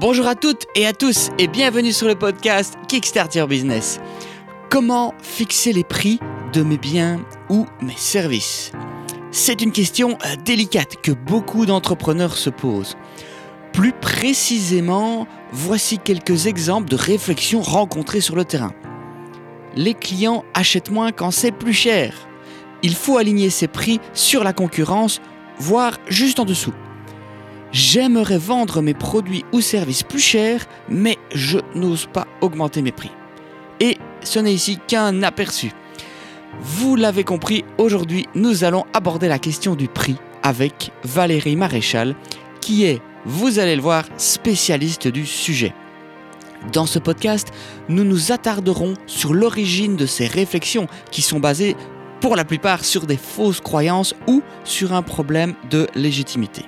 Bonjour à toutes et à tous et bienvenue sur le podcast Kickstart Your Business. Comment fixer les prix de mes biens ou mes services? C'est une question euh, délicate que beaucoup d'entrepreneurs se posent. Plus précisément, voici quelques exemples de réflexions rencontrées sur le terrain. Les clients achètent moins quand c'est plus cher. Il faut aligner ses prix sur la concurrence, voire juste en dessous. J'aimerais vendre mes produits ou services plus chers, mais je n'ose pas augmenter mes prix. Et ce n'est ici qu'un aperçu. Vous l'avez compris, aujourd'hui nous allons aborder la question du prix avec Valérie Maréchal, qui est, vous allez le voir, spécialiste du sujet. Dans ce podcast, nous nous attarderons sur l'origine de ces réflexions qui sont basées pour la plupart sur des fausses croyances ou sur un problème de légitimité.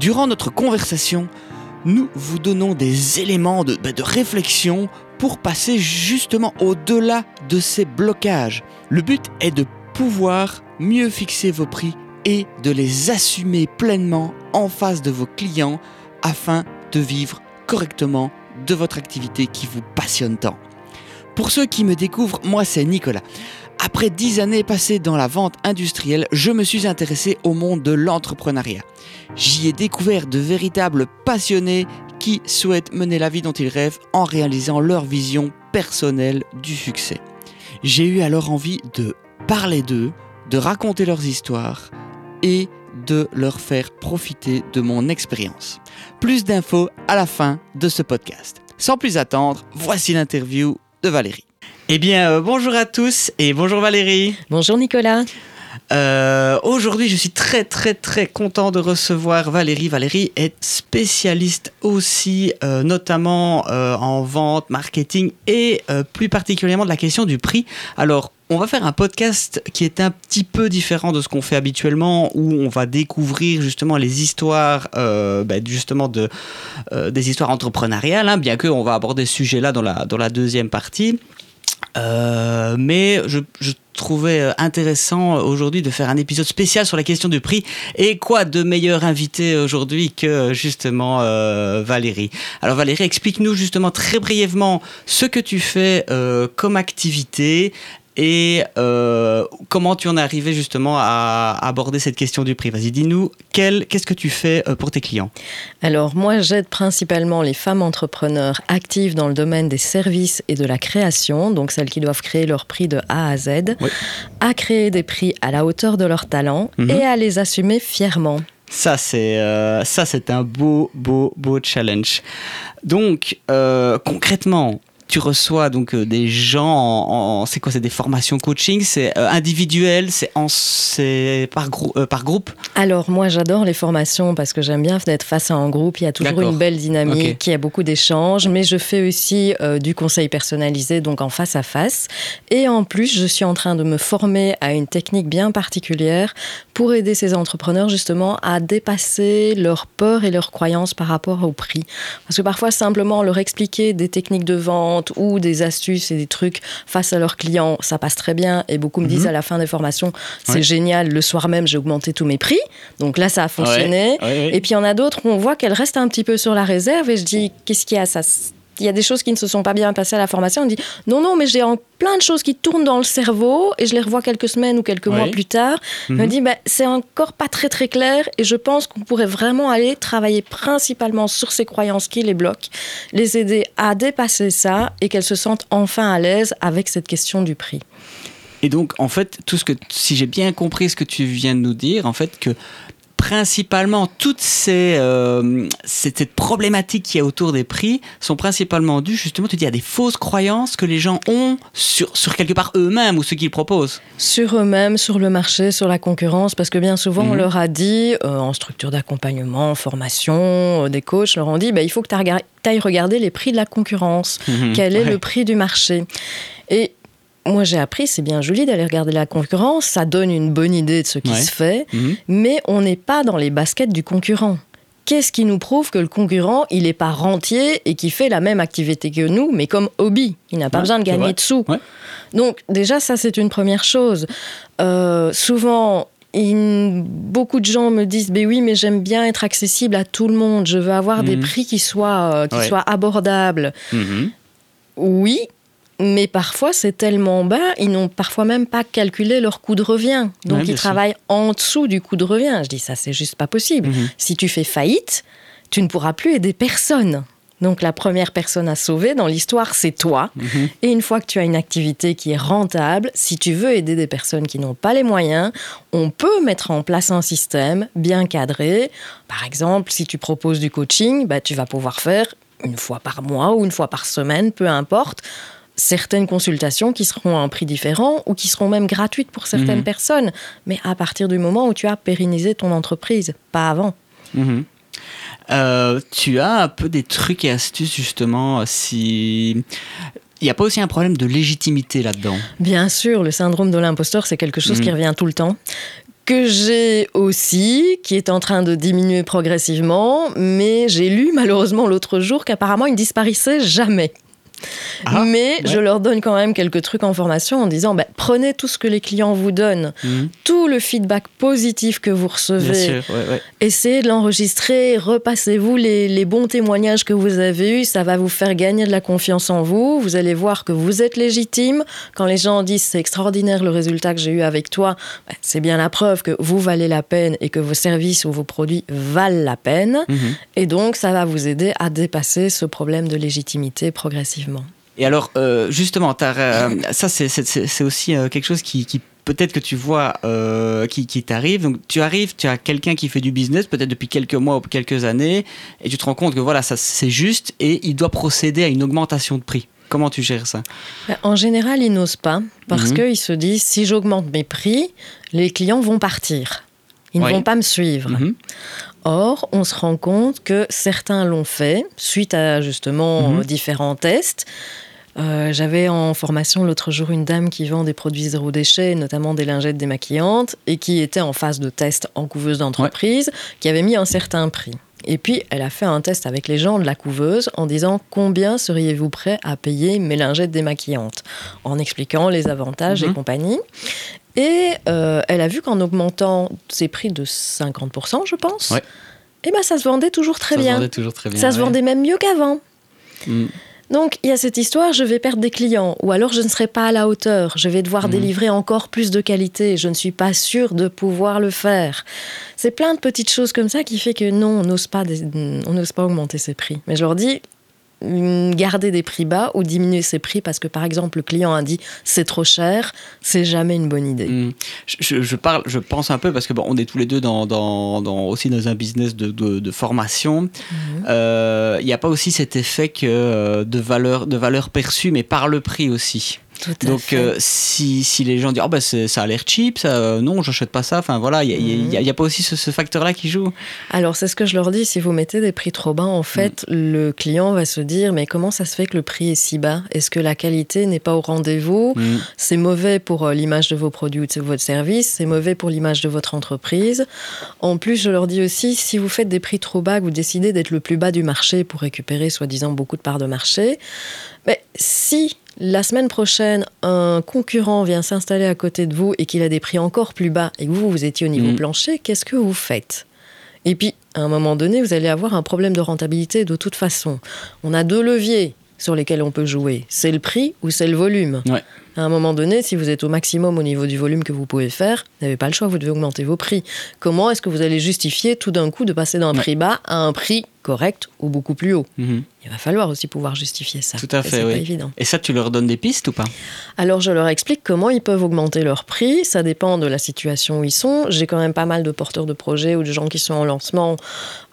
Durant notre conversation, nous vous donnons des éléments de, de réflexion pour passer justement au-delà de ces blocages. Le but est de pouvoir mieux fixer vos prix et de les assumer pleinement en face de vos clients afin de vivre correctement de votre activité qui vous passionne tant. Pour ceux qui me découvrent, moi c'est Nicolas. Après dix années passées dans la vente industrielle, je me suis intéressé au monde de l'entrepreneuriat. J'y ai découvert de véritables passionnés qui souhaitent mener la vie dont ils rêvent en réalisant leur vision personnelle du succès. J'ai eu alors envie de parler d'eux, de raconter leurs histoires et de leur faire profiter de mon expérience. Plus d'infos à la fin de ce podcast. Sans plus attendre, voici l'interview de Valérie. Eh bien, euh, bonjour à tous et bonjour Valérie. Bonjour Nicolas. Euh, Aujourd'hui, je suis très très très content de recevoir Valérie. Valérie est spécialiste aussi, euh, notamment en vente, marketing et plus particulièrement de la question du prix. Alors, on va faire un podcast qui est un petit peu différent de ce qu'on fait habituellement, où on va découvrir justement les histoires, euh, ben, justement de, euh, des histoires entrepreneuriales, hein, bien qu'on va aborder ce sujet-là dans la, dans la deuxième partie. Euh, mais je, je trouvais euh, intéressant aujourd'hui de faire un épisode spécial sur la question du prix. Et quoi de meilleur invité aujourd'hui que justement euh, Valérie? Alors Valérie, explique-nous justement très brièvement ce que tu fais euh, comme activité et euh, comment tu en es arrivé justement à aborder cette question du prix? Vas-y, dis-nous, qu'est-ce que tu fais euh, pour tes clients? Alors moi j'aide principalement les femmes entrepreneurs actives dans le domaine des services et de la création, donc celles qui doivent créer leur prix de A à Z, Oui. à créer des prix à la hauteur de leur talent Mhm. et à les assumer fièrement. Ça, c'est euh, ça, c'est un beau, beau, beau challenge. Donc, euh, concrètement, tu reçois donc euh, des gens en, en- c'est quoi C'est des formations coaching C'est euh, individuel C'est en c'est par, grou- euh, par groupe? Alors moi j'adore les formations parce que j'aime bien être face à un groupe, il y a toujours une belle dynamique, il y a beaucoup d'échanges, mais je fais aussi euh, du conseil personnalisé, donc en face à face. Et en plus je suis en train de me former à une technique bien particulière pour aider ces entrepreneurs justement à dépasser leurs peurs et leurs croyances par rapport au prix. Parce que parfois simplement leur expliquer des techniques de vente ou des astuces et des trucs face à leurs clients, ça passe très bien. Et beaucoup me disent Mhm. à la fin des formations, c'est Ouais. génial, le soir même j'ai augmenté tous mes prix. Donc là ça a fonctionné. Ouais, ouais, ouais. Et puis il y en a d'autres où on voit qu'elles restent un petit peu sur la réserve et je dis, qu'est-ce qu'il y a? Ça il y a des choses qui ne se sont pas bien passées à la formation. On dit non, non, mais j'ai plein de choses qui tournent dans le cerveau et je les revois quelques semaines ou quelques mois plus tard. Mhm. On me dit bah, c'est encore pas très très clair et je pense qu'on pourrait vraiment aller travailler principalement sur ces croyances qui les bloquent, les aider à dépasser ça et qu'elles se sentent enfin à l'aise avec cette question du prix. Et donc, en fait, tout ce que, si j'ai bien compris ce que tu viens de nous dire, en fait, que principalement toutes ces, euh, cette, cette problématique qui est autour des prix sont principalement dues, justement, tu dis, à des fausses croyances que les gens ont sur, sur quelque part eux-mêmes ou ce qu'ils proposent. Sur eux-mêmes, sur le marché, sur la concurrence, parce que bien souvent, on Mhm. leur a dit, euh, en structure d'accompagnement, en formation, euh, des coachs leur ont dit, bah, il faut que tu ailles regarder les prix de la concurrence. Quel est Ouais. le prix du marché? Et moi, j'ai appris, c'est bien joli d'aller regarder la concurrence, ça donne une bonne idée de ce qui Ouais. se fait, Mhm. mais on n'est pas dans les baskets du concurrent. Qu'est-ce qui nous prouve que le concurrent, il n'est pas rentier et qui fait la même activité que nous, mais comme hobby? Il n'a pas Ouais, besoin de gagner de sous. Ouais. Donc déjà, ça, c'est une première chose. Euh, souvent, beaucoup de gens me disent, ben oui, mais j'aime bien être accessible à tout le monde. Je veux avoir des Mhm. prix qui soient, euh, qui Ouais. soient abordables. Mhm. Oui, mais parfois c'est tellement bas, ils n'ont parfois même pas calculé leur coût de revient. Donc Ouais, ils sûr. travaillent en dessous du coût de revient. Je dis ça, c'est juste pas possible. Mhm. Si tu fais faillite, tu ne pourras plus aider personne. Donc la première personne à sauver dans l'histoire, c'est toi. Mhm. Et une fois que tu as une activité qui est rentable, si tu veux aider des personnes qui n'ont pas les moyens, on peut mettre en place un système bien cadré. Par exemple, si tu proposes du coaching, bah, tu vas pouvoir faire une fois par mois ou une fois par semaine, peu importe, certaines consultations qui seront à un prix différent ou qui seront même gratuites pour certaines Mhm. personnes. Mais à partir du moment où tu as pérennisé ton entreprise, pas avant. Mhm. Euh, tu as un peu des trucs et astuces justement euh, si il n'y a pas aussi un problème de légitimité là-dedans? Bien sûr, le syndrome de l'imposteur, c'est quelque chose Mhm. qui revient tout le temps. Que j'ai aussi, qui est en train de diminuer progressivement, mais j'ai lu malheureusement l'autre jour qu'apparemment il ne disparaissait jamais. Ah, mais ouais. je leur donne quand même quelques trucs en formation en disant ben, prenez tout ce que les clients vous donnent, Mhm. tout le feedback positif que vous recevez, sûr, ouais, ouais. essayez de l'enregistrer, repassez-vous les, les bons témoignages que vous avez eus, ça va vous faire gagner de la confiance en vous, vous allez voir que vous êtes légitime. Quand les gens disent c'est extraordinaire le résultat que j'ai eu avec toi, ben, c'est bien la preuve que vous valez la peine et que vos services ou vos produits valent la peine. Mhm. Et donc ça va vous aider à dépasser ce problème de légitimité progressivement. Et alors, euh, justement, euh, ça, c'est, aussi euh, quelque chose qui, qui peut-être que tu vois qui, qui t'arrive. Donc, tu arrives, tu as quelqu'un qui fait du business, peut-être depuis quelques mois ou quelques années, et tu te rends compte que voilà, ça, c'est juste, et il doit procéder à une augmentation de prix. Comment tu gères ça? Ben, En général, ils n'osent pas parce Mhm. qu'ils se disent si j'augmente mes prix, les clients vont partir. Ils ne Oui. vont pas me suivre. Mhm. Or, on se rend compte que certains l'ont fait suite à justement Mhm. différents tests. Euh, J'avais en formation l'autre jour une dame qui vend des produits zéro déchet, notamment des lingettes démaquillantes, et qui était en phase de test en couveuse d'entreprise, qui avait mis un certain prix. Et puis, elle a fait un test avec les gens de la couveuse en disant combien seriez-vous prêt à payer mes lingettes démaquillantes En expliquant les avantages Mhm. et compagnie. Et euh, elle a vu qu'en augmentant ses prix de 50%, je pense, Ouais. eh ben, ça se vendait toujours très Ça se bien. vendait toujours très bien. ça se vendait même mieux qu'avant. Mm. Donc, il y a cette histoire, je vais perdre des clients, ou alors je ne serai pas à la hauteur, je vais devoir Mhm. délivrer encore plus de qualité, je ne suis pas sûre de pouvoir le faire. C'est plein de petites choses comme ça qui fait que non, on n'ose pas, on n'ose pas augmenter ses prix. Mais je leur dis, garder des prix bas ou diminuer ses prix parce que, par exemple, le client a dit c'est trop cher, c'est jamais une bonne idée. Mm. Je, je- parle, je pense un peu parce que bon, on est tous les deux dans, dans, dans- aussi dans un business de, de, de formation. Mhm. Euh, Il n'y a pas aussi cet effet que euh, de valeur, de valeur perçue, mais par le prix aussi. Donc euh, si, si les gens disent oh, c'est- ça a l'air cheap, ça, euh, non, j'achète pas ça. Enfin voilà, il n'y a, y a- pas aussi ce, ce facteur-là qui joue. Alors c'est ce que je leur dis, si vous mettez des prix trop bas, en fait, le client va se dire, mais comment ça se fait que le prix est si bas? Est-ce que la qualité n'est pas au rendez-vous? Mm. C'est mauvais pour euh, l'image de vos produits ou de votre service, c'est mauvais pour l'image de votre entreprise. En plus, je leur dis aussi, si vous faites des prix trop bas, vous décidez d'être le plus bas du marché pour récupérer soi-disant beaucoup de parts de marché, mais si la semaine prochaine, un concurrent vient s'installer à côté de vous et qu'il a des prix encore plus bas et que vous, vous étiez au niveau Mhm. plancher, qu'est-ce que vous faites? Et puis, à un moment donné, vous allez avoir un problème de rentabilité de toute façon. On a deux leviers sur lesquels on peut jouer. C'est le prix ou c'est le volume. Ouais. À un moment donné, si vous êtes au maximum au niveau du volume que vous pouvez faire, vous n'avez pas le choix, vous devez augmenter vos prix. Comment est-ce que vous allez justifier tout d'un coup de passer d'un Ouais. prix bas à un prix correct ou beaucoup plus haut Mhm. Il va falloir aussi pouvoir justifier ça. Tout à fait, oui. pas évident. Et ça, tu leur donnes des pistes ou pas? Alors je leur explique comment ils peuvent augmenter leur prix. Ça dépend de la situation où ils sont. J'ai quand même pas mal de porteurs de projets ou de gens qui sont en lancement.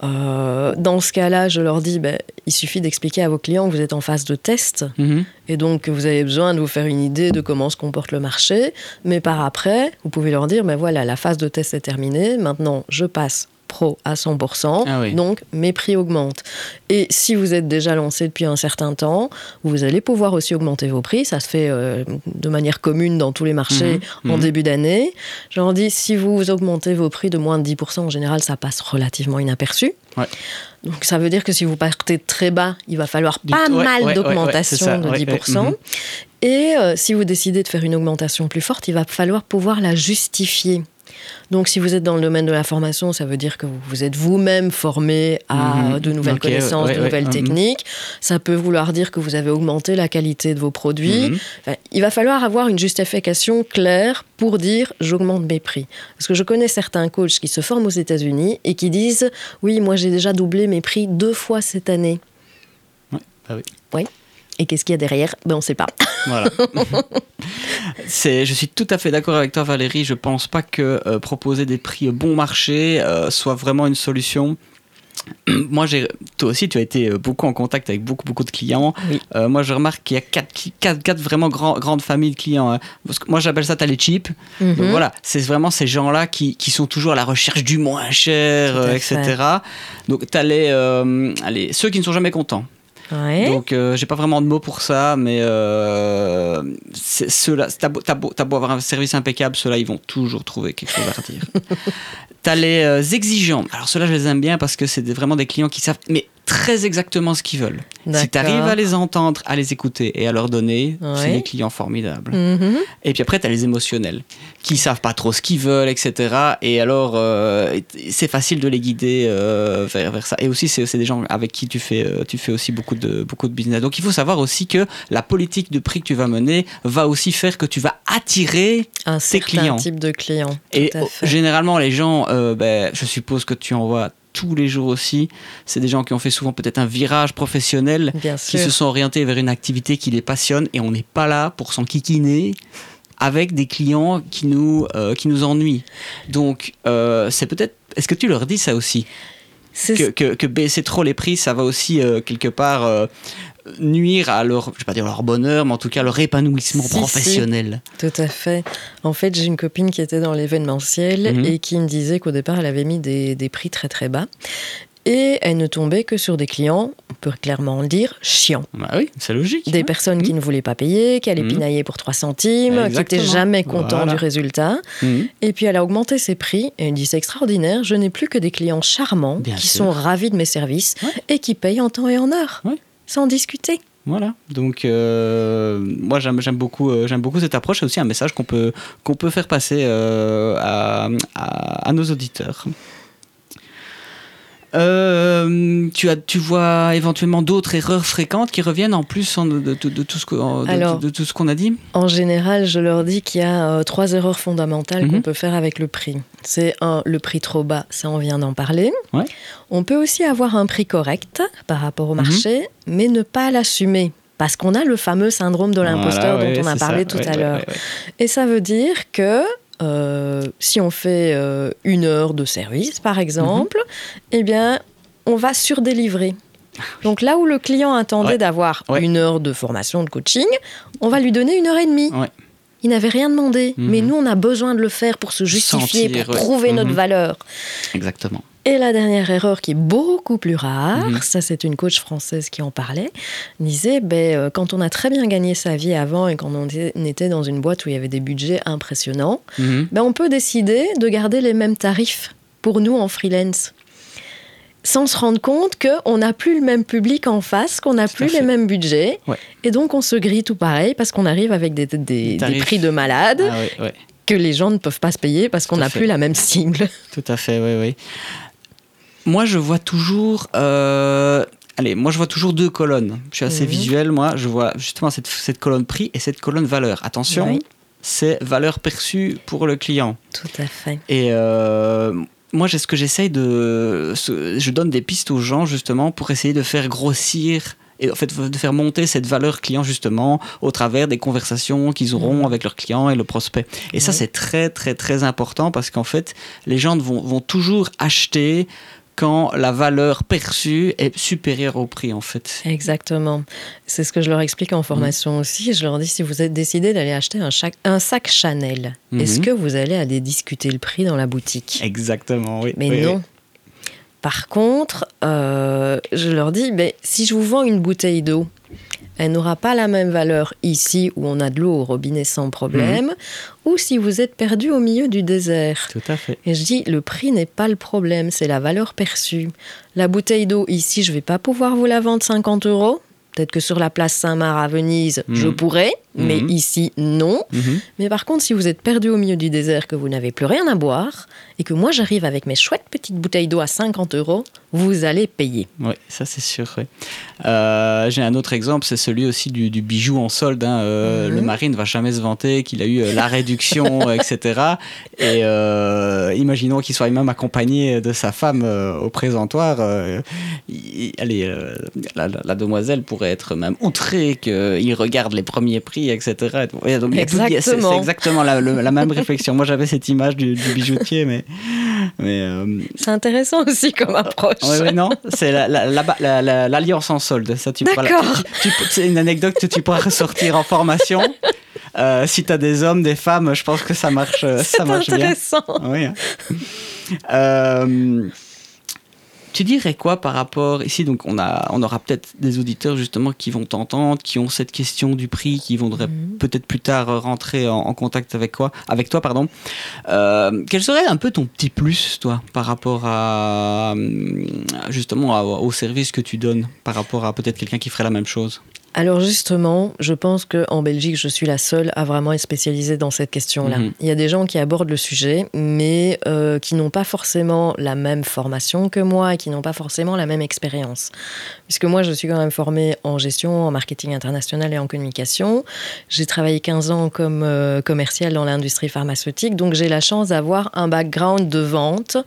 Euh, dans ce cas-là, je leur dis, ben, il suffit d'expliquer à vos clients que vous êtes en phase de test Mhm. et donc que vous avez besoin de vous faire une idée de comment se comporte le marché. Mais par après, vous pouvez leur dire, ben voilà, la phase de test est terminée. Maintenant, je passe pro à 100%, Ah oui. donc mes prix augmentent. Et si vous êtes déjà lancé depuis un certain temps, vous allez pouvoir aussi augmenter vos prix. Ça se fait euh, de manière commune dans tous les marchés Mhm, en mhm. début d'année. Je leur dis, si vous augmentez vos prix de moins de 10%, en général, ça passe relativement inaperçu. Ouais. Donc ça veut dire que si vous partez très bas, il va falloir pas ouais, mal ouais, d'augmentation de ouais, ouais, 10%. mhm. Et euh, si vous décidez de faire une augmentation plus forte, il va falloir pouvoir la justifier. Donc, si vous êtes dans le domaine de la formation, ça veut dire que vous êtes vous-même formé à Mhm. de nouvelles connaissances, ouais, de nouvelles mhm. techniques. Ça peut vouloir dire que vous avez augmenté la qualité de vos produits. Mhm. Enfin, il va falloir avoir une justification claire pour dire j'augmente mes prix. Parce que je connais certains coachs qui se forment aux États-Unis et qui disent oui, moi j'ai déjà doublé mes prix deux fois cette année. Ouais, bah oui. Oui. Et qu'est-ce qu'il y a derrière? Ben on ne sait pas. Voilà. Je suis tout à fait d'accord avec toi, Valérie. Je pense pas que euh, proposer des prix bon marché euh, soit vraiment une solution. Moi, j'ai, toi aussi, tu as été euh, beaucoup en contact avec beaucoup, beaucoup de clients. Oui. Euh, moi, je remarque qu'il y a quatre, quatre, quatre vraiment grands- grandes familles de clients. hein. Parce que moi, j'appelle ça t'as les cheap. Donc Mhm. voilà, c'est vraiment ces gens-là qui, qui sont toujours à la recherche du moins cher, euh, etc. Donc, tu as les, euh, allez, ceux qui ne sont jamais contents. Ouais. Donc, euh, j'ai pas vraiment de mots pour ça, mais euh, ceux-là, t'as beau, avoir un service impeccable, ceux-là, ils vont toujours trouver quelque chose à redire. T'as les euh, exigeants. Alors, ceux-là, je les aime bien parce que c'est vraiment des clients qui savent, mais très exactement ce qu'ils veulent. Si D'accord. t'arrives à les entendre, à les écouter et à leur donner, c'est des clients formidables. Mhm. Et puis après, tu as les émotionnels, qui savent pas trop ce qu'ils veulent, etc. Et alors, euh, c'est facile de les guider euh, vers, vers ça. Et aussi, c'est des gens avec qui tu fais, euh, tu fais aussi beaucoup de, beaucoup de business. Donc, il faut savoir aussi que la politique de prix que tu vas mener va aussi faire que tu vas attirer. Un certain clients. type de client. Et Tout généralement, les gens, ben, je suppose que tu en vois tous les jours aussi. C'est des gens qui ont fait souvent peut-être un virage professionnel Bien qui se sont orientés vers une activité qui les passionne et on n'est pas là pour s'enquiquiner avec des clients qui nous, euh, qui nous ennuient. Donc, euh, c'est peut-être. Est-ce que tu leur dis ça aussi? Que, que, que baisser trop les prix, ça va aussi euh, quelque part nuire à leur, je vais pas dire leur bonheur, mais en tout cas leur épanouissement Si, si. professionnel. Tout à fait. En fait, j'ai une copine qui était dans l'événementiel Mhm. et qui me disait qu'au départ, elle avait mis des, des prix très très bas. Et elle ne tombait que sur des clients, on peut clairement le dire, chiants. Bah oui, c'est logique. Des hein. personnes qui ne voulaient pas payer, qui allaient Mhm. pinailler pour 3 centimes, qui n'étaient jamais contents Voilà. du résultat. Mhm. Et puis elle a augmenté ses prix et elle dit c'est extraordinaire, je n'ai plus que des clients charmants Bien qui sûr. sont ravis de mes services Ouais. et qui payent en temps et en heure, Ouais. Sans discuter. Voilà, donc euh, moi j'aime j'aime beaucoup, euh, j'aime beaucoup cette approche, c'est aussi un message qu'on peut, qu'on peut faire passer euh, à, nos auditeurs. Euh, tu, as, tu vois éventuellement d'autres erreurs fréquentes qui reviennent en plus de, de- de tout ce de- tout qu'on a dit En général, je leur dis qu'il y a euh, trois erreurs fondamentales Mhm. qu'on peut faire avec le prix. C'est un, le prix trop bas, ça on vient d'en parler. Ouais. On peut aussi avoir un prix correct par rapport au Mhm. marché, mais ne pas l'assumer. Parce qu'on a le fameux syndrome de l'imposteur Voilà, ouais, dont on a parlé ça, tout ouais, à ouais, l'heure. Et ça veut dire que euh, si on fait euh, une heure de service, par exemple, Mhm. eh bien, on va surdélivrer. Donc là où le client attendait Ouais. d'avoir Ouais. une heure de formation, de coaching, on va lui donner une heure et demie. Ouais. Il n'avait rien demandé, Mhm. mais nous, on a besoin de le faire pour se justifier, Sentir, pour prouver notre Mhm. valeur. Exactement. Et la dernière erreur qui est beaucoup plus rare, Mhm. ça c'est une coach française qui en parlait, disait ben, euh, quand on a très bien gagné sa vie avant et quand on était- dans une boîte où il y avait des budgets impressionnants, Mhm. ben, on peut décider de garder les mêmes tarifs pour nous en freelance. Sans se rendre compte qu'on n'a plus le même public en face, qu'on n'a plus les mêmes budgets. Ouais. Et donc on se grille tout pareil parce qu'on arrive avec des, des- des tarifs. prix de malade Ah ouais. que les gens ne peuvent pas se payer parce qu'on n'a plus la même cible. Tout à fait, oui, oui. Moi, je vois toujours. euh, Allez, moi, je vois toujours deux colonnes. Je suis assez Mhm. visuel, moi. Je vois justement cette, cette colonne prix et cette colonne valeur. Attention, Oui. c'est valeur perçue pour le client. Tout à fait. Et euh, moi, ce que j'essaye de. Je donne des pistes aux gens, justement, pour essayer de faire grossir. Et en fait, de faire monter cette valeur client, justement, au travers des conversations qu'ils auront Mhm. avec leurs clients et le prospect. Et ça, c'est très, très, très important parce qu'en fait, les gens vont, vont toujours acheter quand la valeur perçue est supérieure au prix, en fait. Exactement. C'est ce que je leur explique en formation aussi. Je leur dis si vous êtes décidé d'aller acheter un, chac- un sac Chanel, Mhm. est-ce que vous allez aller discuter le prix dans la boutique? Exactement, oui. Mais oui, non. oui. Par contre, euh, je leur dis, ben, si je vous vends une bouteille d'eau, elle n'aura pas la même valeur ici où on a de l'eau au robinet sans problème, Mhm. ou si vous êtes perdu au milieu du désert. Tout à fait. Et je dis, le prix n'est pas le problème, c'est la valeur perçue. La bouteille d'eau ici, je vais pas pouvoir vous la vendre 50 euros. Peut-être que sur la place Saint-Marc à Venise, je Mhm. pourrais. Mais Mhm. ici, non. Mhm. Mais par contre, si vous êtes perdu au milieu du désert, que vous n'avez plus rien à boire, et que moi j'arrive avec mes chouettes petites bouteilles d'eau à 50 euros, vous allez payer. Oui, ça c'est sûr. Euh, J'ai un autre exemple, c'est celui aussi du, du bijou en solde. hein. Euh, Mhm. Le mari ne va jamais se vanter qu'il a eu euh, la réduction, etc. Et euh, imaginons qu'il soit même accompagné de sa femme au présentoir. il- allez, la demoiselle pourrait être même outrée qu'il regarde les premiers prix, etc. Et donc, c'est- Exactement. C'est exactement la, le- la même réflexion. Moi j'avais cette image du, du bijoutier, mais, mais euh, C'est intéressant aussi comme approche. Ouais, ouais, non, c'est la- la- la- la- la- l'alliance en solde. Ça, tu D'accord. c'est une anecdote que tu pourras ressortir en formation. Euh, si tu as des hommes, des femmes, je pense que ça marche, euh, ça C'est marche bien. intéressant. Oui, hein. Euh, tu dirais quoi par rapport ici donc on a on aura peut-être des auditeurs justement qui vont t'entendre qui ont cette question du prix qui voudraient Mhm. peut-être plus tard euh, rentrer en, en contact avec quoi avec toi pardon Euh, quel serait un peu ton petit plus toi par rapport à hum, justement à- au service que tu donnes par rapport à peut-être quelqu'un qui ferait la même chose? Alors justement, je pense qu'en Belgique, je suis la seule à vraiment être spécialisée dans cette question-là. Mhm. Il y a des gens qui abordent le sujet, mais euh, qui n'ont pas forcément la même formation que moi et qui n'ont pas forcément la même expérience. Puisque moi, je suis quand même formée en gestion, en marketing international et en communication. J'ai travaillé 15 ans comme euh, commercial dans l'industrie pharmaceutique, donc j'ai la chance d'avoir un background de vente.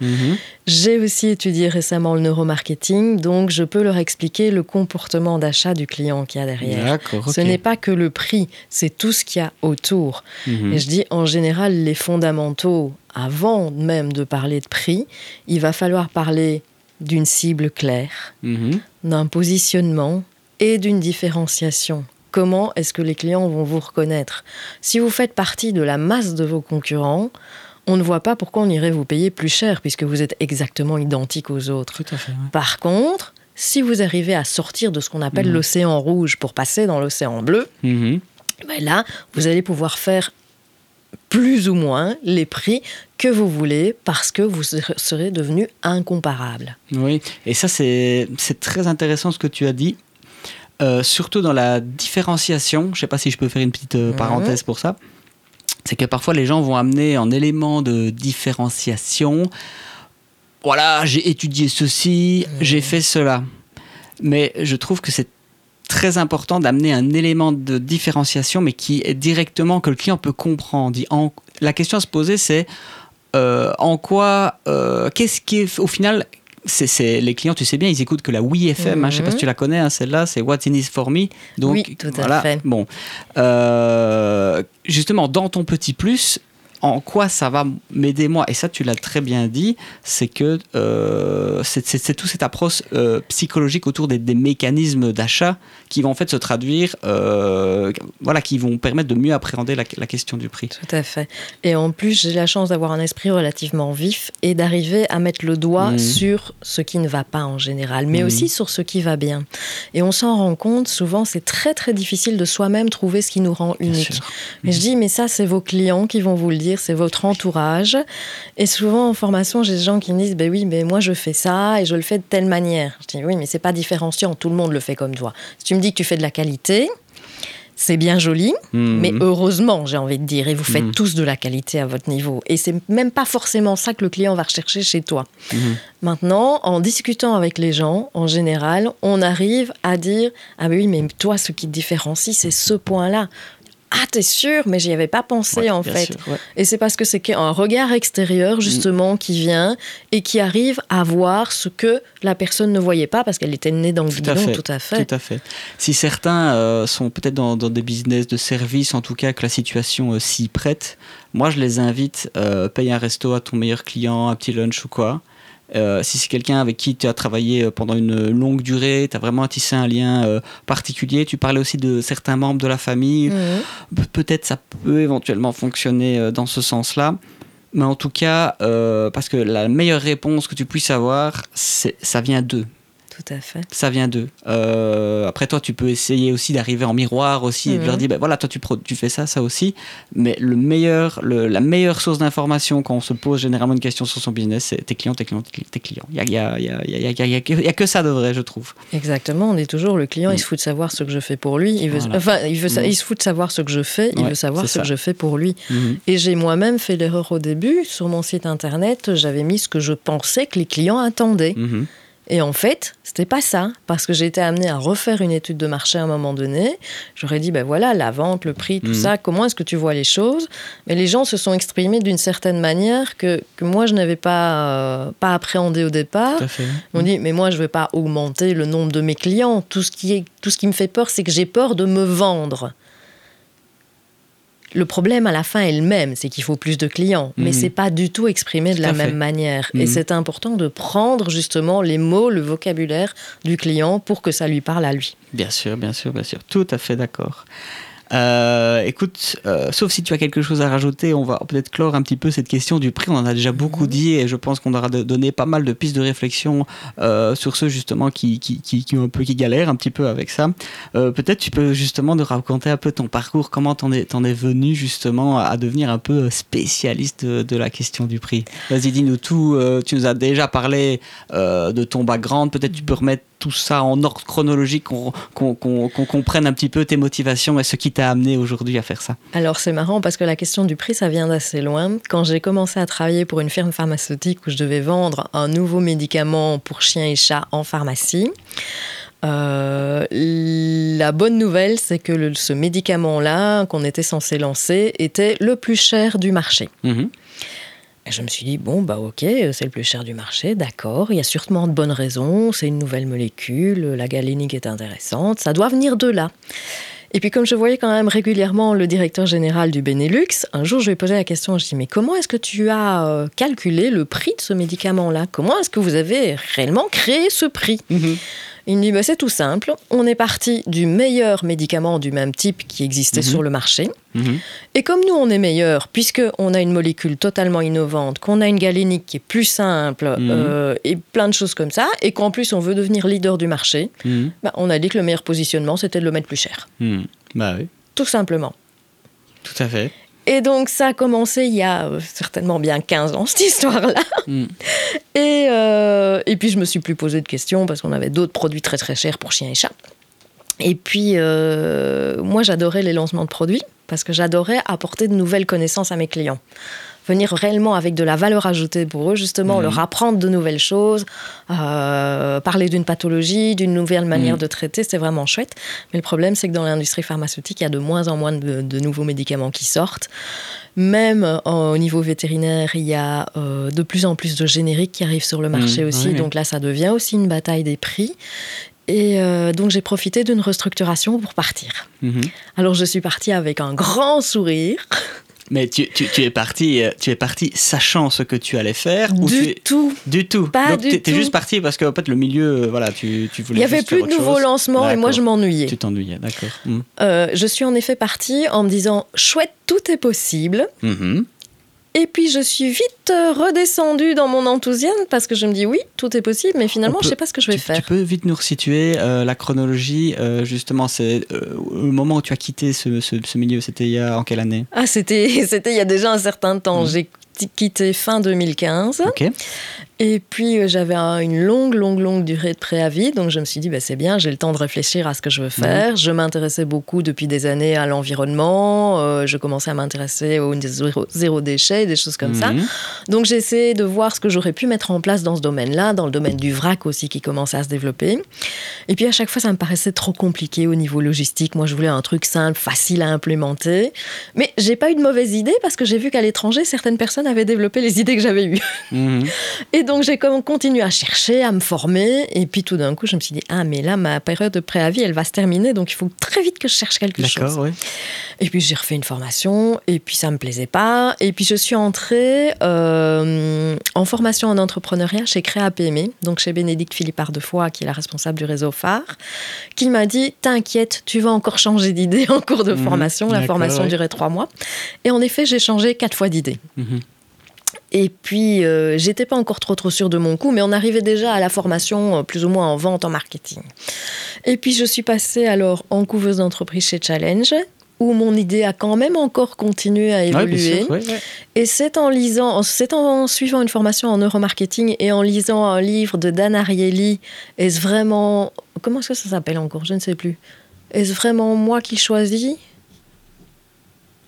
J'ai aussi étudié récemment le neuromarketing, donc je peux leur expliquer le comportement d'achat du client qu'il y a derrière. Ce n'est pas que le prix, c'est tout ce qu'il y a autour. Mhm. Et je dis en général, les fondamentaux, avant même de parler de prix, il va falloir parler d'une cible claire, Mhm. d'un positionnement et d'une différenciation. Comment est-ce que les clients vont vous reconnaître? Si vous faites partie de la masse de vos concurrents, on ne voit pas pourquoi on irait vous payer plus cher puisque vous êtes exactement identique aux autres. Tout à fait. ouais. Par contre, si vous arrivez à sortir de ce qu'on appelle Mhm. l'océan rouge pour passer dans l'océan bleu, Mhm. ben là, vous allez pouvoir faire plus ou moins les prix que vous voulez parce que vous ser- serez devenu incomparable. Oui, et ça c'est très intéressant ce que tu as dit, Euh, surtout dans la différenciation. Je sais pas si je peux faire une petite euh, Mhm. parenthèse pour ça. C'est que parfois les gens vont amener en élément de différenciation. Voilà, j'ai étudié ceci, j'ai fait cela. Mais je trouve que c'est très important d'amener un élément de différenciation, mais qui est directement que le client peut comprendre. En- la question à se poser, c'est euh, en quoi, euh, qu'est-ce qui est au final. C'est, les clients, tu sais bien, ils écoutent que la Oui FM. hein, je sais pas si tu la connais, hein, celle-là, c'est What's in it for me? Donc, Oui, tout à voilà, fait. Bon, Euh, justement, dans ton petit plus, en quoi ça va m'aider moi Et ça, tu l'as très bien dit, c'est que euh, c'est, toute cette approche euh, psychologique autour des, des mécanismes d'achat qui vont en fait se traduire, euh, voilà, qui vont permettre de mieux appréhender la, la question du prix. Tout à fait. Et en plus, j'ai la chance d'avoir un esprit relativement vif et d'arriver à mettre le doigt Mhm. sur ce qui ne va pas en général, mais Mhm. aussi sur ce qui va bien. Et on s'en rend compte, souvent, c'est très très difficile de soi-même trouver ce qui nous rend unique. Mais je dis, mais ça, c'est vos clients qui vont vous le dire, c'est votre entourage. Et souvent, en formation, j'ai des gens qui me disent, ben oui, mais moi, je fais ça et je le fais de telle manière. Je dis, oui, mais c'est pas différenciant, tout le monde le fait comme toi. Si tu me dis que tu fais de la qualité, c'est bien joli, Mhm. mais heureusement, j'ai envie de dire, et vous faites Mhm. tous de la qualité à votre niveau. Et c'est même pas forcément ça que le client va rechercher chez toi. Mhm. Maintenant, en discutant avec les gens, en général, on arrive à dire Ah, ben oui, mais toi, ce qui te différencie, c'est ce point-là. Ah, t'es sûr? Mais j'y avais pas pensé, Ouais, en fait. sûr, ouais. Et c'est parce que c'est un regard extérieur, justement, qui vient et qui arrive à voir ce que la personne ne voyait pas parce qu'elle était née dans le Tout à guidon, tout à fait. Tout à fait. Si certains euh, sont peut-être dans, dans des business de service, en tout cas que la situation euh, s'y prête, moi je les invite, euh, paye un resto à ton meilleur client, un petit lunch ou quoi. Euh, si c'est quelqu'un avec qui tu as travaillé euh, pendant une longue durée, tu as vraiment tissé un lien euh, particulier, tu parlais aussi de certains membres de la famille. Pe- peut-être ça peut éventuellement fonctionner euh, dans ce sens-là. Mais en tout cas, parce que la meilleure réponse que tu puisses avoir, ça vient d'eux. Tout à fait. Ça vient d'eux. Euh, après, toi, tu peux essayer aussi d'arriver en miroir aussi et de leur Mhm. dire, ben voilà, toi, tu, fais ça, ça aussi. Mais le meilleur, le- la meilleure source d'information quand on se pose généralement une question sur son business, c'est tes clients, tes clients, tes clients. Il n'y a, y a- y y que- ça de vrai, je trouve. Exactement, on est toujours le client, Mm. il se fout de savoir ce que je fais pour lui. Il, veut, Voilà. enfin, il, veut, sa- Mm. il se fout de savoir ce que je fais, il Ouais, veut savoir ce ça. que je fais pour lui. Mhm. Et j'ai moi-même fait l'erreur au début. Sur mon site internet, j'avais mis ce que je pensais que les clients attendaient. Et en fait, c'était pas ça, parce que j'ai été amenée à refaire une étude de marché à un moment donné. J'aurais dit, ben voilà, la vente, le prix, tout Mhm. ça, comment est-ce que tu vois les choses? Mais les gens se sont exprimés d'une certaine manière que, que moi, je n'avais pas, euh, pas appréhendé au départ. Tout à fait. On dit, mais moi, je ne veux pas augmenter le nombre de mes clients. Tout ce qui, est, tout ce qui me fait peur, c'est que j'ai peur de me vendre. Le problème à la fin est le même, c'est qu'il faut plus de clients, mais Mhm. c'est pas du tout exprimé de la fait. même manière. Mhm. Et c'est important de prendre justement les mots, le vocabulaire du client pour que ça lui parle à lui. Bien sûr, bien sûr, bien sûr. Tout à fait d'accord. Euh, écoute, euh, sauf si tu as quelque chose à rajouter, on va peut-être clore un petit peu cette question du prix. On en a déjà beaucoup dit et je pense qu'on aura donné pas mal de pistes de réflexion euh, sur ceux justement qui, ont un peu qui galèrent un petit peu avec ça. Peut-être tu peux justement nous raconter un peu ton parcours, comment t'en es, t'en es venu justement à devenir un peu spécialiste de, de la question du prix? Vas-y, dis-nous tout. tu nous as déjà parlé de ton background. Peut-être tu peux remettre tout ça en ordre chronologique, qu'on comprenne un petit peu tes motivations et ce qui t'a amené aujourd'hui à faire ça. Alors c'est marrant parce que la question du prix, ça vient d'assez loin. Quand j'ai commencé à travailler pour une firme pharmaceutique où je devais vendre un nouveau médicament pour chiens et chats en pharmacie, euh, la bonne nouvelle, c'est que le- ce médicament-là qu'on était censé lancer était le plus cher du marché. Mhm. Je me suis dit, bon, bah ok, c'est le plus cher du marché, d'accord, il y a sûrement de bonnes raisons, c'est une nouvelle molécule, la galénique est intéressante, ça doit venir de là. Et puis comme je voyais quand même régulièrement le directeur général du Benelux, un jour je lui ai posé la question, je dis, mais comment est-ce que tu as euh, calculé le prix de ce médicament-là? Comment est-ce que vous avez réellement créé ce prix? Mhm. Il me dit, bah, c'est tout simple, on est parti du meilleur médicament du même type qui existait Mhm. sur le marché. Mhm. Et comme nous, on est meilleur, puisqu'on a une molécule totalement innovante, qu'on a une galénique qui est plus simple, Mhm. euh, et plein de choses comme ça, et qu'en plus, on veut devenir leader du marché, bah, on a dit que le meilleur positionnement, c'était de le mettre plus cher. Bah oui, Tout simplement. tout à fait. Et donc, ça a commencé il y a euh, certainement bien 15 ans, cette histoire-là. Mhm. Et, euh, et puis, je me suis plus posé de questions parce qu'on avait d'autres produits très très chers pour chiens et chats. Et puis, euh, moi, j'adorais les lancements de produits parce que j'adorais apporter de nouvelles connaissances à mes clients. Venir réellement avec de la valeur ajoutée pour eux, justement, Mhm. leur apprendre de nouvelles choses, euh, parler d'une pathologie, d'une nouvelle manière Mhm. de traiter, c'est vraiment chouette. Mais le problème, c'est que dans l'industrie pharmaceutique, il y a de moins en moins de, de nouveaux médicaments qui sortent. Même euh, au niveau vétérinaire, il y a euh, de plus en plus de génériques qui arrivent sur le marché Mhm, aussi. oui. Donc là, ça devient aussi une bataille des prix. Et euh, donc j'ai profité d'une restructuration pour partir. Alors je suis partie avec un grand sourire. Mais tu, tu, tu es parti, euh, tu es parti sachant ce que tu allais faire ou Du es- tout. du tout. Pas Donc du t'es tout. juste parti parce que en fait le milieu, euh, voilà, tu, tu Il voulais. n'y avait plus de nouveaux lancements et moi je m'ennuyais. Tu t'ennuyais, d'accord. Mhm. Euh, je suis en effet partie en me disant chouette, tout est possible. Mhm. Et puis je suis vite euh, redescendue dans mon enthousiasme parce que je me dis oui, tout est possible, mais finalement peut- je sais pas ce que je vais tu, faire. tu peux vite nous resituer euh, la chronologie, euh, justement, c'est euh, le moment où tu as quitté ce, ce, ce milieu, c'était il y a en quelle année? Ah, c'était il y a déjà un certain temps. Mhm. J'ai quitté fin 2015. Ok. Et puis euh, j'avais un- une longue, longue, longue durée de préavis, donc je me suis dit bah, c'est bien, j'ai le temps de réfléchir à ce que je veux faire. Je m'intéressais beaucoup depuis des années à l'environnement, euh, je commençais à m'intéresser au zéro, zéro déchet, des choses comme ça. Mhm. Donc j'ai essayé de voir ce que j'aurais pu mettre en place dans ce domaine-là, dans le domaine du vrac aussi qui commençait à se développer. Et puis à chaque fois, ça me paraissait trop compliqué au niveau logistique. Moi, je voulais un truc simple, facile à implémenter. Mais j'ai pas eu de mauvaise idée parce que j'ai vu qu'à l'étranger, certaines personnes avaient développé les idées que j'avais eues. Mhm. Et donc j'ai continué à chercher, à me former. Et puis tout d'un coup, je me suis dit, ah mais là, ma période de préavis, elle va se terminer. Donc il faut très vite que je cherche quelque chose. Oui. Et puis j'ai refait une formation, et puis ça me plaisait pas. Et puis je suis entrée euh, en formation en entrepreneuriat chez Créa PME, donc chez Bénédicte Philippe Ardefoy, qui est la responsable du réseau phare, qui m'a dit T'inquiète, tu vas encore changer d'idée en cours de Mhm, formation. La formation ouais. durait trois mois. Et en effet, j'ai changé quatre fois d'idée. Mhm. Et puis, euh, j'étais pas encore trop trop sûre de mon coup, mais on arrivait déjà à la formation euh, plus ou moins en vente, en marketing. Et puis, je suis passée alors en couveuse d'entreprise chez Challenge, où mon idée a quand même encore continué à évoluer. Et c'est en lisant, c'est en suivant une formation en neuromarketing et en lisant un livre de Dan Ariely, est-ce vraiment, comment est-ce que ça s'appelle encore Je ne sais plus. Est-ce vraiment moi qui choisis?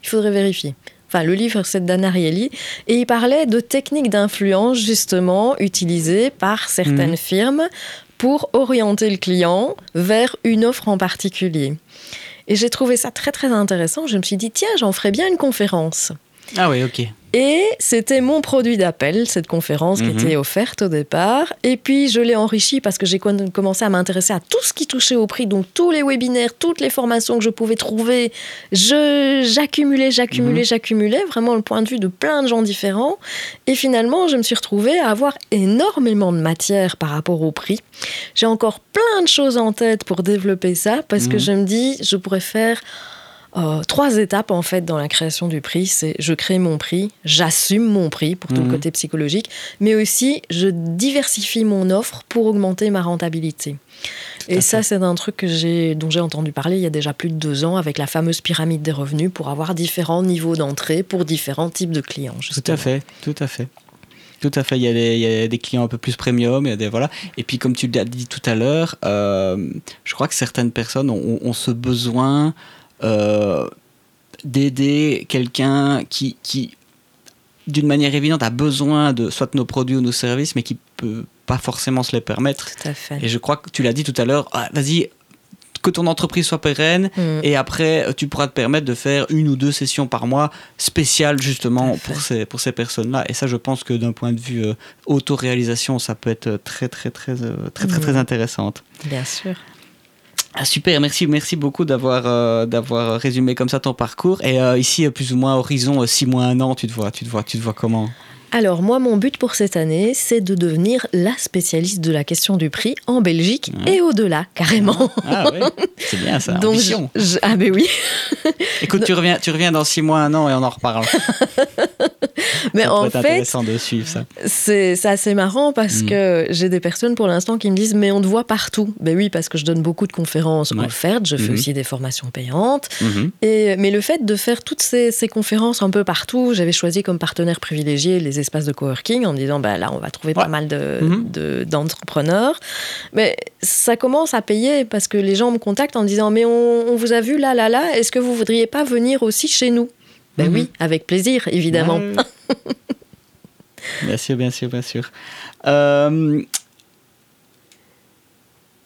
Il faudrait vérifier. Enfin, le livre, c'est de Dan Ariely. Et il parlait de techniques d'influence, justement, utilisées par certaines mhm. firmes pour orienter le client vers une offre en particulier. Et j'ai trouvé ça très, très intéressant. Je me suis dit, tiens, j'en ferais bien une conférence. Ah oui, ok. Et c'était mon produit d'appel, cette conférence qui mhm. était offerte au départ. Et puis, je l'ai enrichi parce que j'ai commencé à m'intéresser à tout ce qui touchait au prix. Donc, tous les webinaires, toutes les formations que je pouvais trouver, j'accumulais, j'accumulais, mhm. j'accumulais. Vraiment le point de vue de plein de gens différents. Et finalement, je me suis retrouvée à avoir énormément de matière par rapport au prix. J'ai encore plein de choses en tête pour développer ça parce que mhm. je me dis, je pourrais faire euh, trois étapes en fait dans la création du prix. C'est je crée mon prix, j'assume mon prix pour tout le mhm. côté psychologique, mais aussi je diversifie mon offre pour augmenter ma rentabilité. et ça, c'est un truc que j'ai, dont j'ai entendu parler il y a déjà plus de deux ans avec la fameuse pyramide des revenus pour avoir différents niveaux d'entrée pour différents types de clients. Tout à fait, tout à fait. Tout à fait, il y, a des, il y, a des, clients un peu plus premium, il y a des, voilà. Et puis comme tu l'as dit tout à l'heure, euh, je crois que certaines personnes ont, ont ce besoin d'aider quelqu'un qui, qui d'une manière évidente, a besoin de soit de nos produits ou nos services, mais qui peut pas forcément se les permettre. Tout à fait. Et je crois que tu l'as dit tout à l'heure, ah, vas-y, que ton entreprise soit pérenne, mm. et après, tu pourras te permettre de faire une ou deux sessions par mois spéciales justement pour ces, pour ces personnes-là. Et ça, je pense que d'un point de vue euh, auto-réalisation, ça peut être très, très, très, très, euh, très, très, très mm. intéressante. Bien sûr. Ah, super, merci, merci beaucoup d'avoir euh, d'avoir résumé comme ça ton parcours. Et euh, ici, plus ou moins horizon 6 euh, mois, 1 an, tu te vois, tu te vois, tu te vois comment? Alors moi, mon but pour cette année, c'est de devenir la spécialiste de la question du prix en Belgique et au-delà, carrément. Ah oui, c'est bien ça. Donc, ah ben oui. Écoute, tu reviens, tu reviens dans six mois, un an et on en reparle. Mais ça en fait, intéressant de suivre ça. C'est assez marrant parce mm. que j'ai des personnes pour l'instant qui me disent mais on te voit partout. Ben oui, parce que je donne beaucoup de conférences offertes, je fais mm-hmm. aussi des formations payantes. Mm-hmm. Et mais le fait de faire toutes ces, ces conférences un peu partout, j'avais choisi comme partenaire privilégié les espaces de coworking en disant bah, là, on va trouver pas mal mhm. d'entrepreneurs. De, mais ça commence à payer parce que les gens me contactent en disant mais on, vous a vu là, là, là, est-ce que vous voudriez pas venir aussi chez nous? Ben mhm. oui, avec plaisir, évidemment. bien sûr, bien sûr, bien sûr. Euh,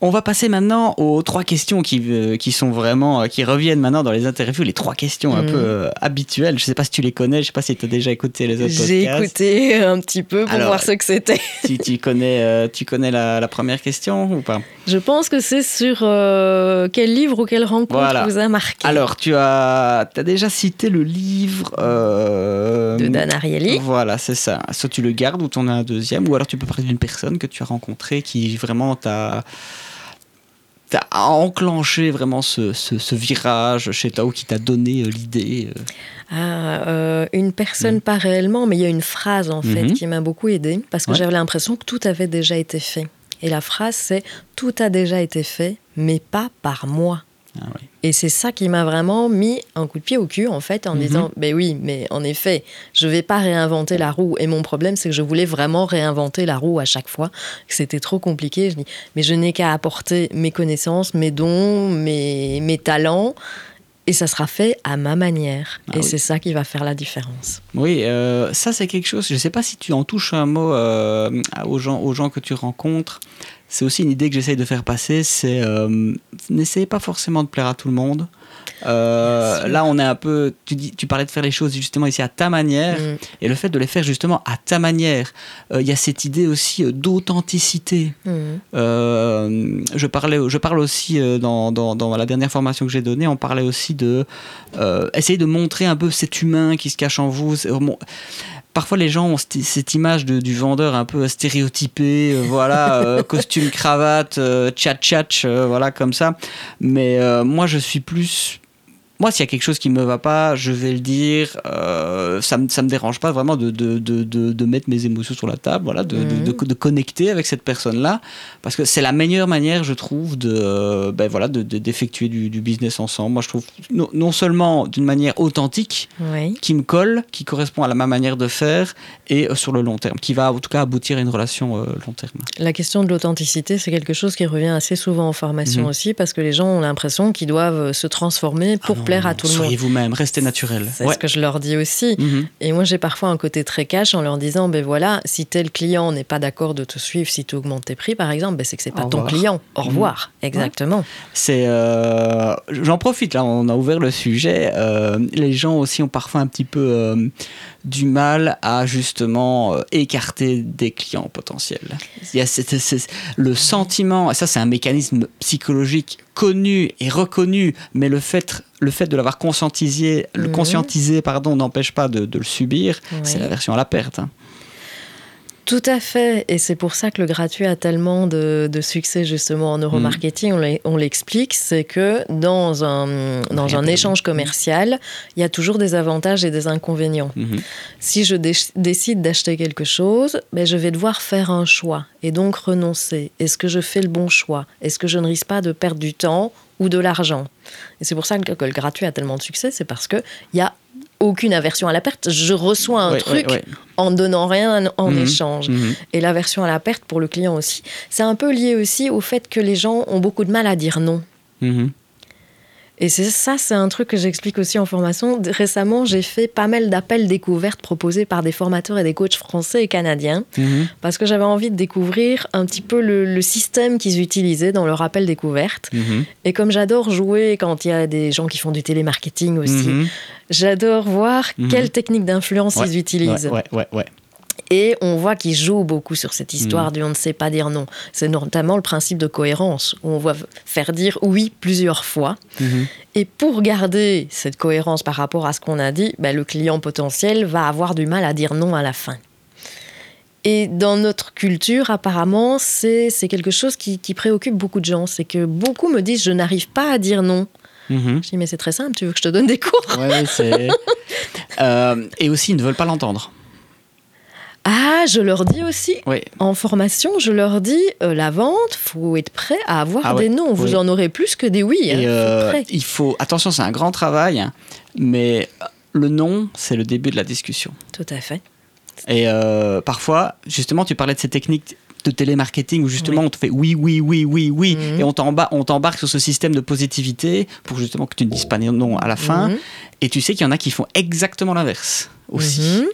on va passer maintenant aux trois questions qui, euh, qui sont vraiment, euh, qui reviennent maintenant dans les interviews, les trois questions un mm. peu euh, habituelles. Je sais pas si tu les connais, je sais pas si tu as déjà écouté les autres J'ai écouté un petit peu pour voir ce que c'était. tu, tu, connais, tu connais la, première question ou pas? Je pense que c'est sur quel livre ou quelle rencontre vous a marqué. Alors, tu as, as déjà cité le livre de Dan Ariely. Voilà, c'est ça. Soit tu le gardes ou tu en as un deuxième, ou alors tu peux parler d'une personne que tu as rencontrée qui vraiment t'a a enclenché vraiment ce, ce, virage chez toi ou qui t'a donné euh, l'idée euh ah, euh, Une personne, mm. pas réellement, mais il y a une phrase en fait mm-hmm. qui m'a beaucoup aidée parce que j'avais l'impression que tout avait déjà été fait. Et la phrase, c'est Tout a déjà été fait, mais pas par moi. Ah et c'est ça qui m'a vraiment mis un coup de pied au cul, en fait, en mhm. disant, ben oui, mais en effet, je vais pas réinventer la roue. Et mon problème, c'est que je voulais vraiment réinventer la roue à chaque fois. C'était trop compliqué. Je dis, mais je n'ai qu'à apporter mes connaissances, mes dons, mes, mes talents. Et ça sera fait à ma manière. Ah et c'est ça qui va faire la différence. Oui, euh, ça c'est quelque chose. Je ne sais pas si tu en touches un mot euh, aux, gens, aux gens que tu rencontres c'est aussi une idée que j'essaye de faire passer, c'est euh, n'essayez pas forcément de plaire à tout le monde. Euh, là, on est un peu. Tu, dis, tu parlais de faire les choses justement ici à ta manière, mm. et le fait de les faire justement à ta manière. Euh, il y a cette idée aussi d'authenticité. Mm. je parlais, je parle aussi dans, dans, dans, la dernière formation que j'ai donnée, on parlait aussi de essayer de montrer un peu cet humain qui se cache en vous parfois les gens ont cette image du vendeur un peu stéréotypé, euh, voilà, euh, costume, cravate, euh, tchat tchatch, voilà, comme ça. Mais moi, je suis plus moi, s'il y a quelque chose qui me va pas, je vais le dire. Euh, ça me ça me dérange pas vraiment de de, de, de, mettre mes émotions sur la table, voilà, de, de, mhm. de, connecter avec cette personne-là, parce que c'est la meilleure manière, je trouve, de euh, ben voilà, d'effectuer du, du, business ensemble. Moi, je trouve non, non seulement d'une manière authentique, qui me colle, qui correspond à la ma manière de faire, et euh, sur le long terme, qui va en tout cas aboutir à une relation long terme. La question de l'authenticité, c'est quelque chose qui revient assez souvent en formation mhm. aussi, parce que les gens ont l'impression qu'ils doivent se transformer pour ah plaire à tout le monde. Soyez vous-même, restez naturel. C'est ce que je leur dis aussi. Mhm. Et moi, j'ai parfois un côté très cash en leur disant, ben voilà, si tel client n'est pas d'accord de te suivre, si tu augmentes tes prix, par exemple, ben c'est que c'est pas ton client. Au mhm. revoir. Exactement. C'est, euh, j'en profite là, on a ouvert le sujet. Euh, les gens aussi ont parfois un petit peu euh, du mal à justement écarter des clients potentiels. Il y a le sentiment, et ça c'est un mécanisme psychologique connu et reconnu, mais le fait, le fait de l'avoir conscientisé, le mhm. conscientiser pardon, n'empêche pas de, le subir, c'est la version à la perte. Hein. Tout à fait, et c'est pour ça que le gratuit a tellement de, succès justement en neuromarketing. Mm. On l'explique, c'est que dans un, dans un échange commercial, il y a toujours des avantages et des inconvénients. Mm-hmm. Si je décide d'acheter quelque chose, ben, je vais devoir faire un choix et donc renoncer. Est-ce que je fais le bon choix? Est-ce que je ne risque pas de perdre du temps ou de l'argent? Et c'est pour ça que, le gratuit a tellement de succès, c'est parce qu'il y a aucune aversion à la perte. Je reçois un truc en donnant rien en mhm. échange. Mhm. Et l'aversion à la perte pour le client aussi. C'est un peu lié aussi au fait que les gens ont beaucoup de mal à dire non. Mhm. Et c'est ça, c'est un truc que j'explique aussi en formation. Récemment, j'ai fait pas mal d'appels découvertes proposés par des formateurs et des coachs français et canadiens, mhm. parce que j'avais envie de découvrir un petit peu le, système qu'ils utilisaient dans leur appel découverte. Mhm. Et comme j'adore jouer quand il y a des gens qui font du télémarketing aussi, mhm. j'adore voir quelles techniques d'influence ils utilisent. Ouais, ouais, ouais. Et on voit qu'il joue beaucoup sur cette histoire mm. du on ne sait pas dire non. C'est notamment le principe de cohérence, où on va faire dire oui plusieurs fois. Mm-hmm. Et pour garder cette cohérence par rapport à ce qu'on a dit, ben, le client potentiel va avoir du mal à dire non à la fin. Et dans notre culture, apparemment, c'est quelque chose qui, préoccupe beaucoup de gens. C'est que beaucoup me disent je n'arrive pas à dire non. Mm-hmm. Je dis mais c'est très simple, tu veux que je te donne des cours? Ouais, euh, Et aussi, ils ne veulent pas l'entendre. Ah, je leur dis aussi, en formation, je leur dis, euh, la vente, faut être prêt à avoir ah des noms. Vous en aurez plus que des oui. Hein. Euh, il faut, attention, c'est un grand travail, mais le non, c'est le début de la discussion. Tout à fait. Et euh, parfois, justement, tu parlais de ces techniques de télémarketing où justement on te fait oui, oui, oui, oui, oui, mhm. et on t'embarque sur ce système de positivité pour justement que tu ne dises pas non à la fin. Mhm. Et tu sais qu'il y en a qui font exactement l'inverse aussi. Mhm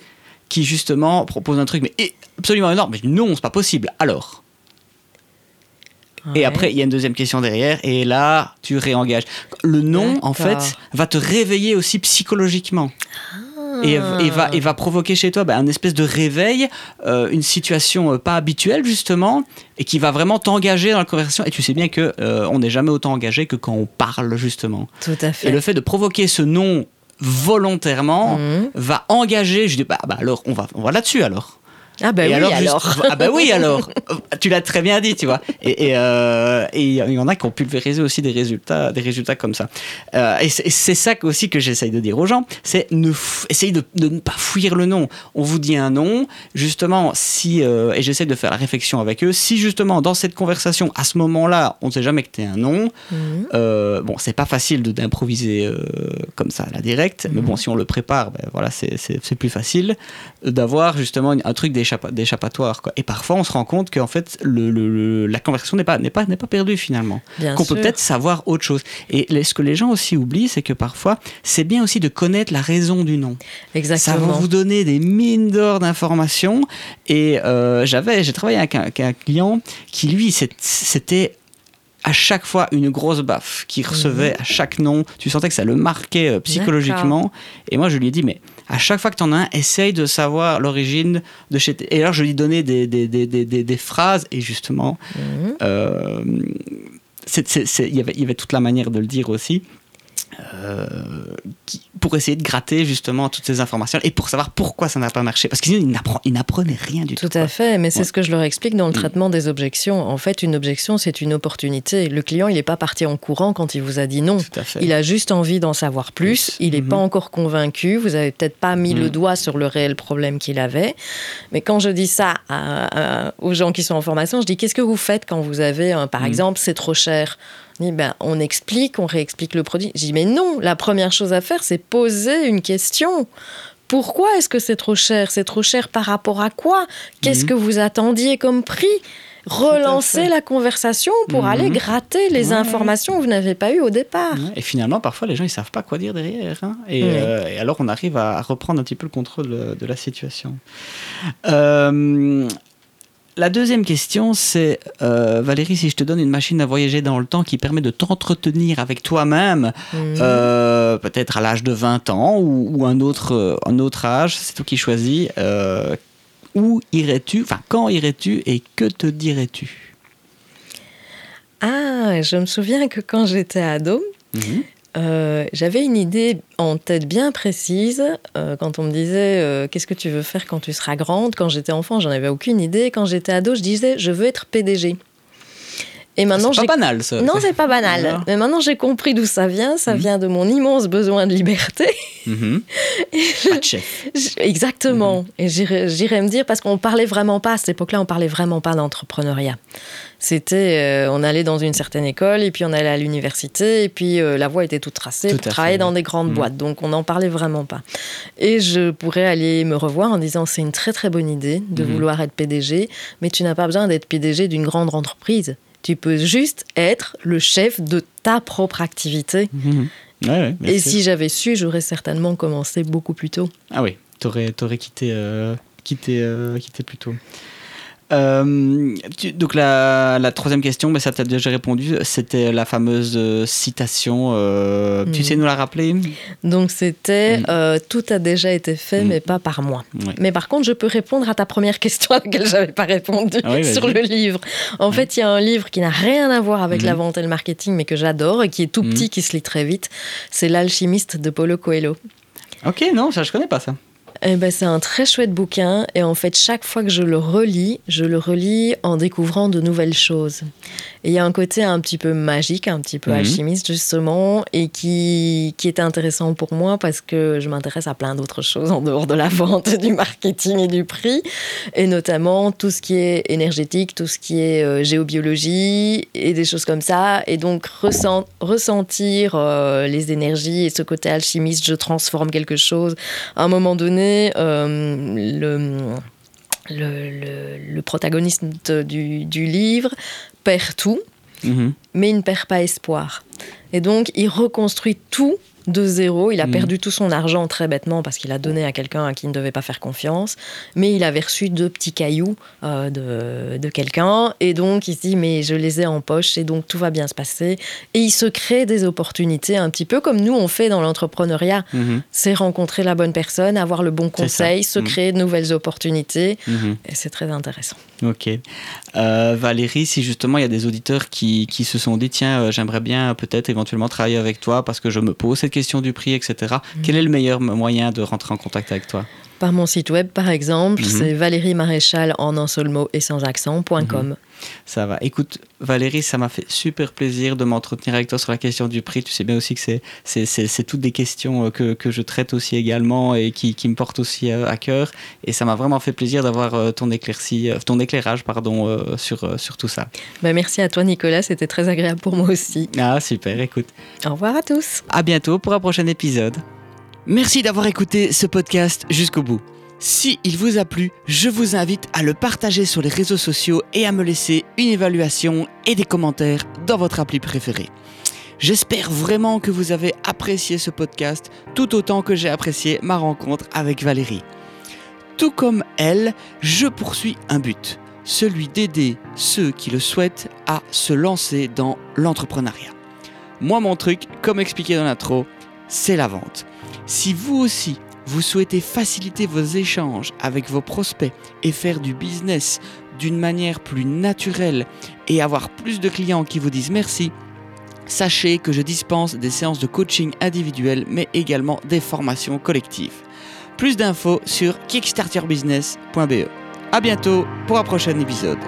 qui justement propose un truc mais absolument énorme. Mais non, c'est pas possible. Alors. Et après, il y a une deuxième question derrière, et là, tu réengages. Le non, en fait, va te réveiller aussi psychologiquement. Et, va, et va provoquer chez toi bah, un espèce de réveil, euh, une situation euh, pas habituelle justement, et qui va vraiment t'engager dans la conversation. Et tu sais bien que euh, on n'est jamais autant engagé que quand on parle justement. Tout à fait. Et le fait de provoquer ce non volontairement mhm. va engager. Je dis bah, bah alors on va on va là-dessus alors. Ah bah oui alors. ah bah oui alors. tu l'as très bien dit, tu vois. Et euh, il y en a qui ont pulvérisé aussi des résultats, des résultats comme ça. Euh, et c'est ça aussi que j'essaye de dire aux gens, c'est ne essayer de, ne pas fuir le nom. On vous dit un nom, justement, si euh, et j'essaie de faire la réflexion avec eux. Si justement dans cette conversation, à ce moment-là, on ne sait jamais que tu es un nom. Mhm. bon, c'est pas facile d'improviser comme ça, la directe, mais bon, mhm. si on le prépare, ben, voilà, c'est plus facile d'avoir justement un truc des d'échappatoire. Et parfois, on se rend compte qu'en fait, le, la conversation n'est pas, n'est pas, n'est pas perdue finalement. Qu'on peut peut-être savoir autre chose. Et ce que les gens aussi oublient, c'est que parfois, c'est bien aussi de connaître la raison du nom. Exactement. Ça va vous donner des mines d'or d'informations. Et euh, j'avais, j'ai travaillé avec un, client qui, lui, c'était à chaque fois une grosse baffe qui recevait mhm. à chaque nom. Tu sentais que ça le marquait euh, psychologiquement. Et moi, je lui ai dit, mais à chaque fois que tu en as un, essaye de savoir l'origine de chez. Et alors, je lui donnais des, des, des, des, des phrases, et justement, mhm. euh, il y, avait, y avait toute la manière de le dire aussi. Euh, pour essayer de gratter justement toutes ces informations et pour savoir pourquoi ça n'a pas marché. Parce qu'ils n'apprenaient rien du tout. Tout à fait, mais c'est ce que je leur explique dans le mm. traitement des objections. En fait, une objection, c'est une opportunité. Le client, il n'est pas parti en courant quand il vous a dit non. Il a juste envie d'en savoir plus. Il n'est pas mm-hmm. encore convaincu. Vous n'avez peut-être pas mis le mm. doigt sur le réel problème qu'il avait. Mais quand je dis ça aux gens qui sont en formation, je dis qu'est-ce que vous faites quand vous avez, par mm. exemple, c'est trop cher? Ben, on explique, on réexplique le produit. Je dis, mais non, la première chose à faire, c'est poser une question. Pourquoi est-ce que c'est trop cher? C'est trop cher par rapport à quoi? Qu'est-ce mhm. que vous attendiez comme prix? Relancer la conversation pour mhm. aller gratter les informations que vous n'avez pas eues au départ. Et finalement, parfois, les gens, ils savent pas quoi dire derrière. Hein. Euh, et, alors, on arrive à reprendre un petit peu le contrôle de, la situation. Euh, la deuxième question, c'est euh, Valérie, si je te donne une machine à voyager dans le temps qui permet de t'entretenir avec toi-même, mhm. euh, peut-être à l'âge de 20 ans ou, un, autre, un autre âge, c'est toi qui choisis, euh, où irais-tu, enfin quand irais-tu et que te dirais-tu? Ah, je me souviens que quand j'étais ado, mhm. Euh, j'avais une idée en tête bien précise. Euh, quand on me disait euh, qu'est-ce que tu veux faire quand tu seras grande, quand j'étais enfant, j'en avais aucune idée. Quand j'étais ado, je disais je veux être PDG. Et maintenant, c'est pas banal, ça. Non, c'est pas banal. Mais maintenant, j'ai compris d'où ça vient. Ça mhm. vient de mon immense besoin de liberté. Mhm. chef. Exactement. Mhm. Et j'irais me dire, parce qu'on parlait vraiment pas, à cette époque-là, on parlait vraiment pas d'entrepreneuriat. C'était, euh, on allait dans une certaine école, et puis on allait à l'université, et puis euh, la voie était toute tracée Tout pour travailler dans des grandes boîtes. Donc, on n'en parlait vraiment pas. Et je pourrais aller me revoir en disant, c'est une très très bonne idée de vouloir être PDG, mais tu n'as pas besoin d'être PDG d'une grande entreprise. Tu peux juste être le chef de ta propre activité. Mhm. Et si j'avais su, j'aurais certainement commencé beaucoup plus tôt. Ah oui, tu aurais, quitté, euh, quitté, euh, quitté plus tôt. Euh, donc la, la, troisième question, mais ça t'a déjà répondu, c'était la fameuse euh, citation. Euh, tu sais mm. nous la rappeler? Donc c'était mm. tout a déjà été fait, mm. mais pas par moi. Mais par contre, je peux répondre à ta première question à laquelle j'avais pas répondu ah sur le livre. En fait, il y a un livre qui n'a rien à voir avec la vente et le marketing, mais que j'adore et qui est tout petit, qui se lit très vite. C'est l'alchimiste de Paulo Coelho. Ok, non, ça je connais pas ça. Eh ben, c'est un très chouette bouquin et en fait chaque fois que je le relis, je le relis en découvrant de nouvelles choses. Et il y a un côté un petit peu magique, un petit peu mhm. alchimiste justement et qui, qui est intéressant pour moi parce que je m'intéresse à plein d'autres choses en dehors de la vente, du marketing et du prix et notamment tout ce qui est énergétique, tout ce qui est euh, géobiologie et des choses comme ça et donc ressentir euh, les énergies et ce côté alchimiste, je transforme quelque chose à un moment donné euh, le, le, protagoniste du, livre perd tout, mhm. mais il ne perd pas espoir. Et donc, il reconstruit tout de zéro. Il a mm. perdu tout son argent très bêtement parce qu'il a donné à quelqu'un à qui il ne devait pas faire confiance. Mais il avait reçu deux petits cailloux euh, de, de quelqu'un. Et donc, il se dit, mais je les ai en poche et donc tout va bien se passer. Et il se crée des opportunités un petit peu comme nous, on fait dans l'entrepreneuriat. Mm-hmm. C'est rencontrer la bonne personne, avoir le bon conseil, se mm. créer de nouvelles opportunités. Mm-hmm. Et c'est très intéressant. Ok. Euh, Valérie, si justement il y a des auditeurs qui, qui se sont dit, tiens, euh, j'aimerais bien peut-être éventuellement travailler avec toi parce que je me pose cette question du prix, etc. Mm. Quel est le meilleur moyen de rentrer en contact avec toi? Par mon site web, par exemple, mm-hmm. c'est Valérie Maréchal en un seul mot et sans accent.com. Ça va. Écoute, Valérie, ça m'a fait super plaisir de m'entretenir avec toi sur la question du prix. Tu sais bien aussi que c'est toutes des questions euh, que, que, je traite aussi également et qui, qui me portent aussi euh, à cœur. Et ça m'a vraiment fait plaisir d'avoir euh, ton, éclairci, ton éclairage pardon, sur, sur tout ça. Bah, merci à toi, Nicolas. C'était très agréable pour moi aussi. Ah, super. Écoute. Au revoir à tous. À bientôt pour un prochain épisode. Merci d'avoir écouté ce podcast jusqu'au bout. Si il vous a plu, je vous invite à le partager sur les réseaux sociaux et à me laisser une évaluation et des commentaires dans votre appli préférée. J'espère vraiment que vous avez apprécié ce podcast tout autant que j'ai apprécié ma rencontre avec Valérie. Tout comme elle, je poursuis un but, celui d'aider ceux qui le souhaitent à se lancer dans l'entrepreneuriat. Moi, mon truc, comme expliqué dans l'intro, c'est la vente. Si vous aussi, vous souhaitez faciliter vos échanges avec vos prospects et faire du business d'une manière plus naturelle et avoir plus de clients qui vous disent merci, Sachez que je dispense des séances de coaching individuel mais également des formations collectives. Plus d'infos sur kickstarterbusiness.be. A bientôt pour un prochain épisode.